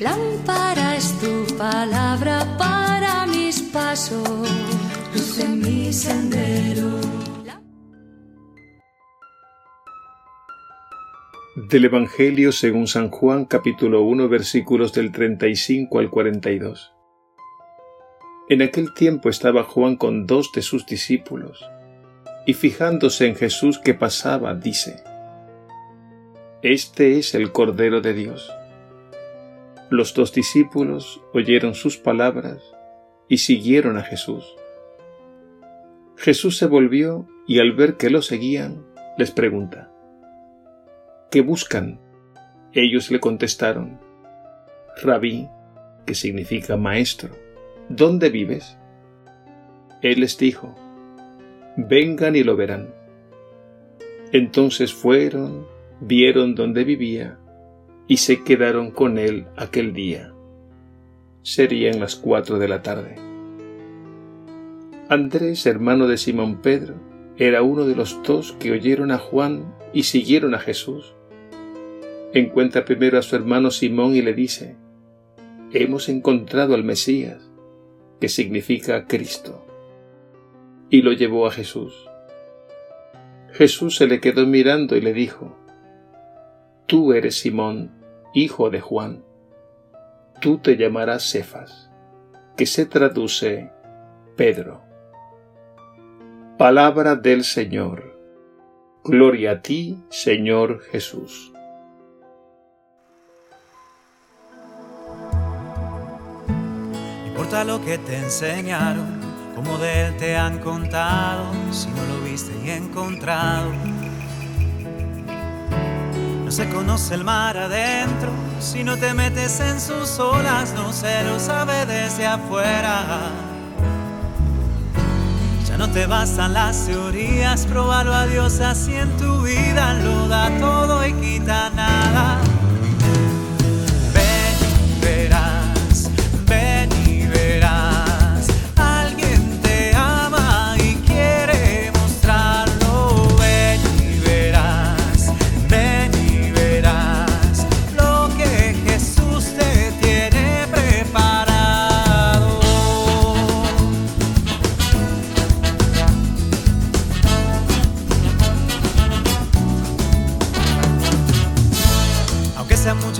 Lámpara es tu palabra para mis pasos, luz en mi sendero. Del Evangelio según San Juan capítulo 1 versículos del 35 al 42. En aquel tiempo estaba Juan con dos de sus discípulos, y fijándose en Jesús que pasaba, dice, Este es el Cordero de Dios. Los dos discípulos oyeron sus palabras y siguieron a Jesús. Jesús se volvió y al ver que lo seguían, les pregunta, ¿Qué buscan? Ellos le contestaron, Rabí, que significa maestro, ¿dónde vives? Él les dijo, vengan y lo verán. Entonces fueron, vieron dónde vivía y se quedaron con él aquel día. Serían las cuatro de la tarde. Andrés, hermano de Simón Pedro, era uno de los dos que oyeron a Juan y siguieron a Jesús. Encuentra primero a su hermano Simón y le dice, Hemos encontrado al Mesías, que significa Cristo. Y lo llevó a Jesús. Jesús se le quedó mirando y le dijo, Tú eres Simón, hijo de Juan, tú te llamarás Cefas, que se traduce Pedro. Palabra del Señor. Gloria a ti, Señor Jesús. importa lo que te enseñaron, como de él te han contado, si no lo viste y encontrado no se conoce el mar adentro si no te metes en sus olas, no se lo sabe desde afuera. Ya no te bastan las teorías, probalo a Dios así en tu vida, lo da todo y quita nada.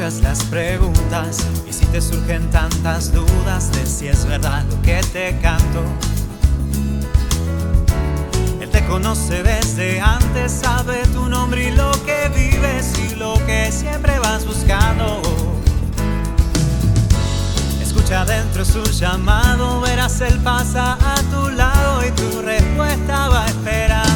Las preguntas y si te surgen tantas dudas de si es verdad lo que te canto. Él te conoce desde antes, sabe tu nombre y lo que vives y lo que siempre vas buscando. Escucha dentro su llamado, verás él pasa a tu lado y tu respuesta va esperando.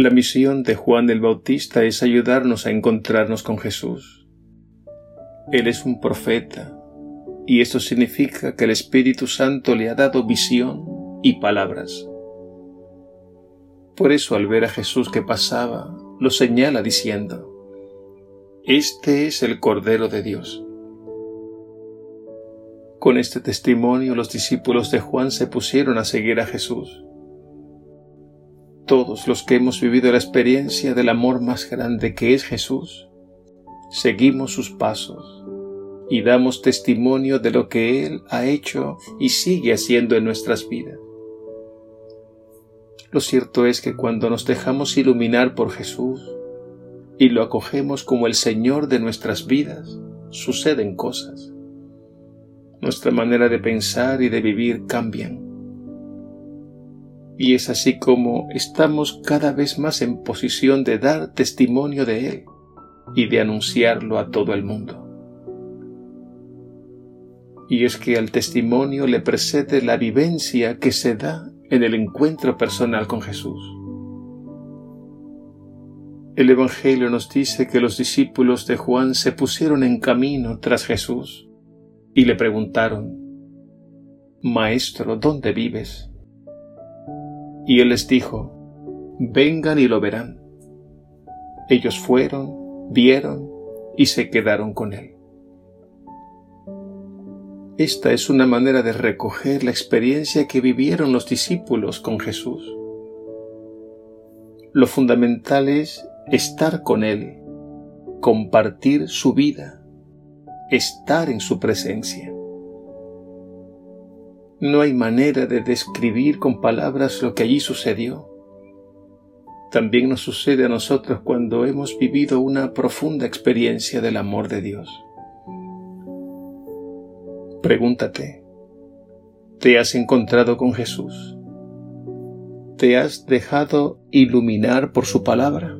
La misión de Juan el Bautista es ayudarnos a encontrarnos con Jesús. Él es un profeta, y esto significa que el Espíritu Santo le ha dado visión y palabras. Por eso al ver a Jesús que pasaba, lo señala diciendo, Este es el Cordero de Dios. Con este testimonio los discípulos de Juan se pusieron a seguir a Jesús todos los que hemos vivido la experiencia del amor más grande que es Jesús, seguimos sus pasos y damos testimonio de lo que Él ha hecho y sigue haciendo en nuestras vidas. Lo cierto es que cuando nos dejamos iluminar por Jesús y lo acogemos como el Señor de nuestras vidas, suceden cosas. Nuestra manera de pensar y de vivir cambian y es así como estamos cada vez más en posición de dar testimonio de Él y de anunciarlo a todo el mundo. Y es que al testimonio le precede la vivencia que se da en el encuentro personal con Jesús. El Evangelio nos dice que los discípulos de Juan se pusieron en camino tras Jesús y le preguntaron, Maestro, ¿dónde vives? Y él les dijo, vengan y lo verán. Ellos fueron, vieron y se quedaron con él. Esta es una manera de recoger la experiencia que vivieron los discípulos con Jesús. Lo fundamental es estar con Él, compartir su vida, estar en su presencia. No hay manera de describir con palabras lo que allí sucedió. También nos sucede a nosotros cuando hemos vivido una profunda experiencia del amor de Dios. Pregúntate, ¿te has encontrado con Jesús? ¿Te has dejado iluminar por su palabra?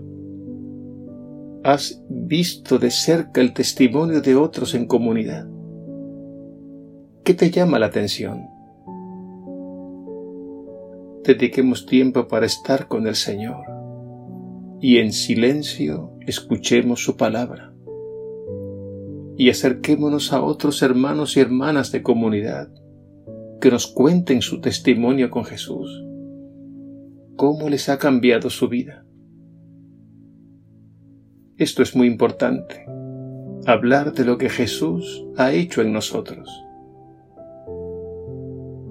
¿Has visto de cerca el testimonio de otros en comunidad? ¿Qué te llama la atención? Dediquemos tiempo para estar con el Señor y en silencio escuchemos su palabra y acerquémonos a otros hermanos y hermanas de comunidad que nos cuenten su testimonio con Jesús, cómo les ha cambiado su vida. Esto es muy importante, hablar de lo que Jesús ha hecho en nosotros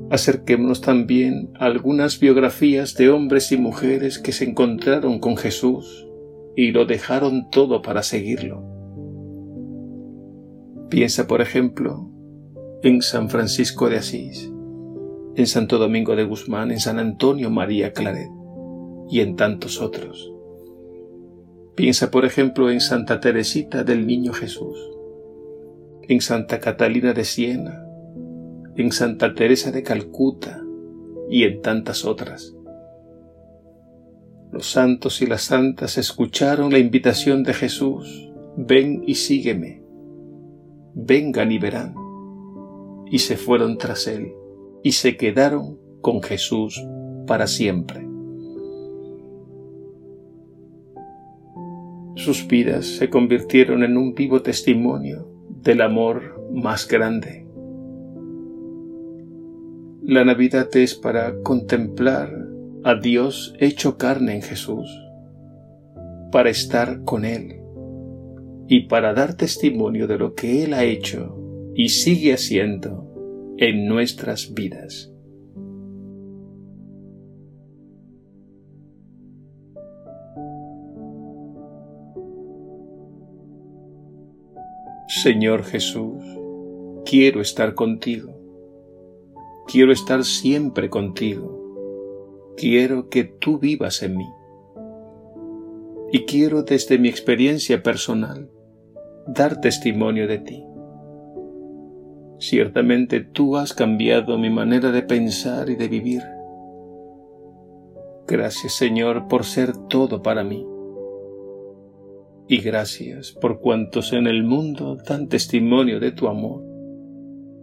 Acerquémonos también a algunas biografías de hombres y mujeres que se encontraron con Jesús y lo dejaron todo para seguirlo. Piensa, por ejemplo, en San Francisco de Asís, en Santo Domingo de Guzmán, en San Antonio María Claret y en tantos otros. Piensa, por ejemplo, en Santa Teresita del Niño Jesús, en Santa Catalina de Siena, en Santa Teresa de Calcuta y en tantas otras. Los santos y las santas escucharon la invitación de Jesús, ven y sígueme, vengan y verán, y se fueron tras él, y se quedaron con Jesús para siempre. Sus vidas se convirtieron en un vivo testimonio del amor más grande la Navidad es para contemplar a Dios hecho carne en Jesús, para estar con Él y para dar testimonio de lo que Él ha hecho y sigue haciendo en nuestras vidas. Señor Jesús, quiero estar contigo Quiero estar siempre contigo. Quiero que tú vivas en mí. Y quiero desde mi experiencia personal dar testimonio de ti. Ciertamente tú has cambiado mi manera de pensar y de vivir. Gracias Señor por ser todo para mí. Y gracias por cuantos en el mundo dan testimonio de tu amor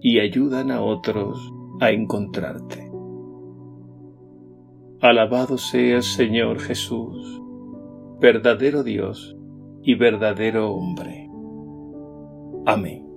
y ayudan a otros a encontrarte. Alabado seas, Señor Jesús, verdadero Dios y verdadero hombre. Amén.